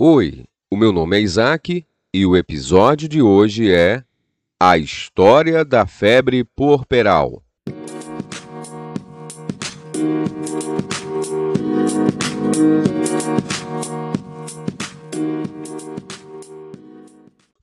Oi, o meu nome é Isaac e o episódio de hoje é A História da Febre Puerperal.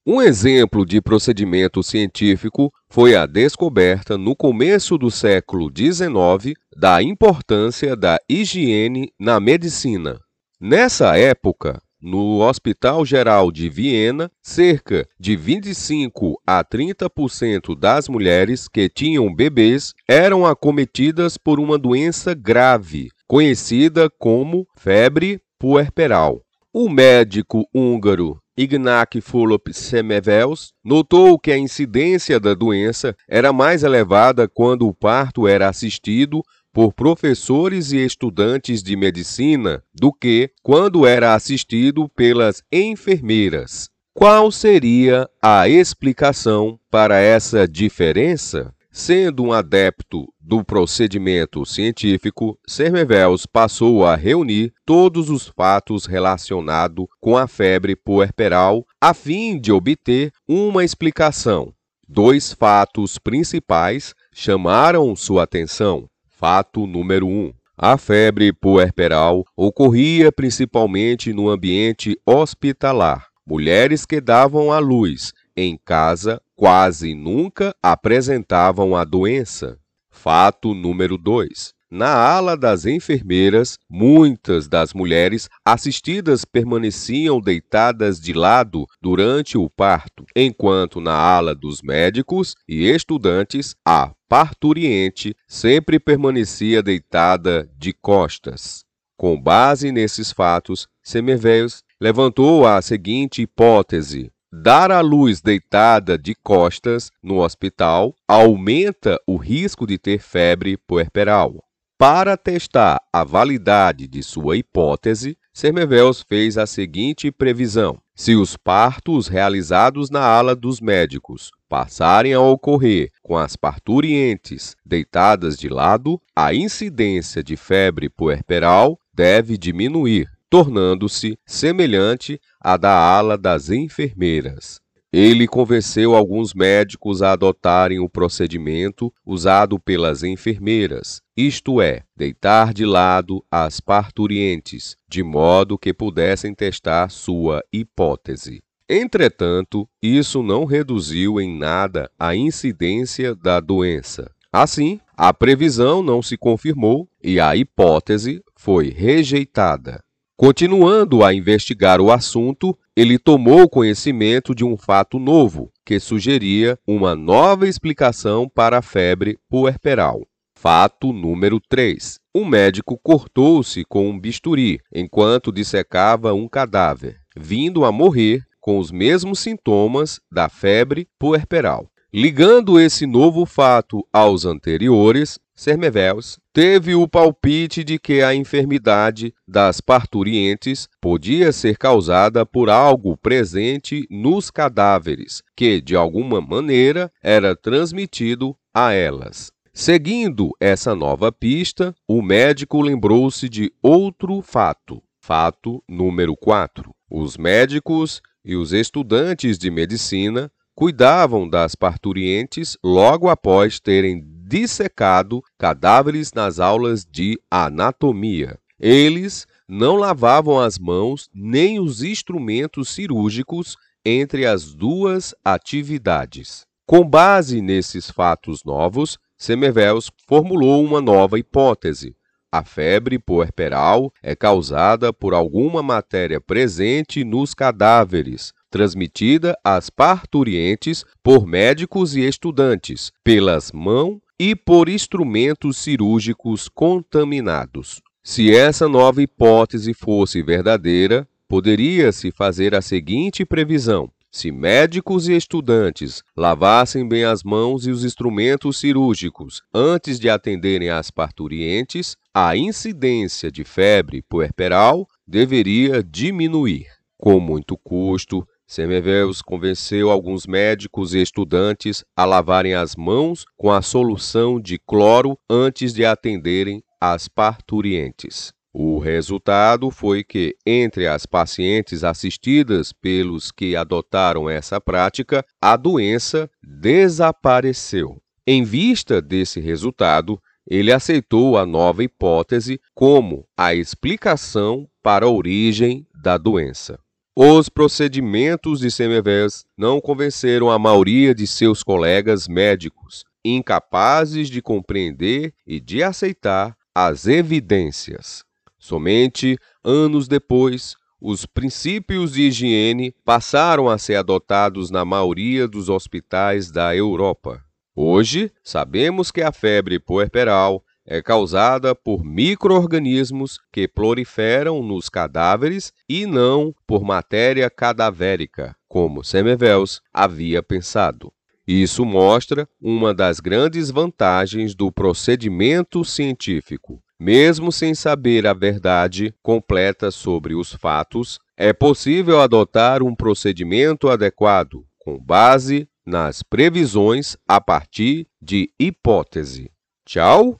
Um exemplo de procedimento científico foi a descoberta, no começo do século XIX, da importância da higiene na medicina. Nessa época, no Hospital Geral de Viena, cerca de 25 a 30% das mulheres que tinham bebês eram acometidas por uma doença grave, conhecida como febre puerperal. O médico húngaro Ignac Fulop Semevels notou que a incidência da doença era mais elevada quando o parto era assistido por professores e estudantes de medicina do que quando era assistido pelas enfermeiras. Qual seria a explicação para essa diferença? Sendo um adepto do procedimento científico, Sermevels passou a reunir todos os fatos relacionados com a febre puerperal a fim de obter uma explicação. Dois fatos principais chamaram sua atenção. Fato número 1. Um, a febre puerperal ocorria principalmente no ambiente hospitalar. Mulheres que davam à luz em casa quase nunca apresentavam a doença. Fato número 2. Na ala das enfermeiras, muitas das mulheres assistidas permaneciam deitadas de lado durante o parto, enquanto na ala dos médicos e estudantes, a parturiente sempre permanecia deitada de costas. Com base nesses fatos, Semerveus levantou a seguinte hipótese: Dar à luz deitada de costas no hospital aumenta o risco de ter febre puerperal. Para testar a validade de sua hipótese, Sermevels fez a seguinte previsão: se os partos realizados na ala dos médicos passarem a ocorrer com as parturientes deitadas de lado, a incidência de febre puerperal deve diminuir tornando-se semelhante à da ala das enfermeiras. Ele convenceu alguns médicos a adotarem o procedimento usado pelas enfermeiras, isto é, deitar de lado as parturientes, de modo que pudessem testar sua hipótese. Entretanto, isso não reduziu em nada a incidência da doença. Assim, a previsão não se confirmou e a hipótese foi rejeitada. Continuando a investigar o assunto, ele tomou conhecimento de um fato novo que sugeria uma nova explicação para a febre puerperal. Fato número 3. Um médico cortou-se com um bisturi enquanto dissecava um cadáver, vindo a morrer com os mesmos sintomas da febre puerperal. Ligando esse novo fato aos anteriores, Sermevels teve o palpite de que a enfermidade das parturientes podia ser causada por algo presente nos cadáveres, que de alguma maneira era transmitido a elas. Seguindo essa nova pista, o médico lembrou-se de outro fato. Fato número 4. Os médicos e os estudantes de medicina cuidavam das parturientes logo após terem dissecado cadáveres nas aulas de anatomia. Eles não lavavam as mãos nem os instrumentos cirúrgicos entre as duas atividades. Com base nesses fatos novos, Semervels formulou uma nova hipótese. A febre puerperal é causada por alguma matéria presente nos cadáveres, transmitida às parturientes por médicos e estudantes, pelas mãos e por instrumentos cirúrgicos contaminados. Se essa nova hipótese fosse verdadeira, poderia-se fazer a seguinte previsão: se médicos e estudantes lavassem bem as mãos e os instrumentos cirúrgicos antes de atenderem às parturientes, a incidência de febre puerperal deveria diminuir. Com muito custo, Semevels convenceu alguns médicos e estudantes a lavarem as mãos com a solução de cloro antes de atenderem às parturientes. O resultado foi que, entre as pacientes assistidas pelos que adotaram essa prática, a doença desapareceu. Em vista desse resultado, ele aceitou a nova hipótese como a explicação para a origem da doença. Os procedimentos de Semmelweis não convenceram a maioria de seus colegas médicos, incapazes de compreender e de aceitar as evidências. Somente anos depois, os princípios de higiene passaram a ser adotados na maioria dos hospitais da Europa. Hoje, sabemos que a febre puerperal é causada por microorganismos que proliferam nos cadáveres e não por matéria cadavérica, como Semmelweis havia pensado. Isso mostra uma das grandes vantagens do procedimento científico. Mesmo sem saber a verdade completa sobre os fatos, é possível adotar um procedimento adequado, com base nas previsões a partir de hipótese. Tchau!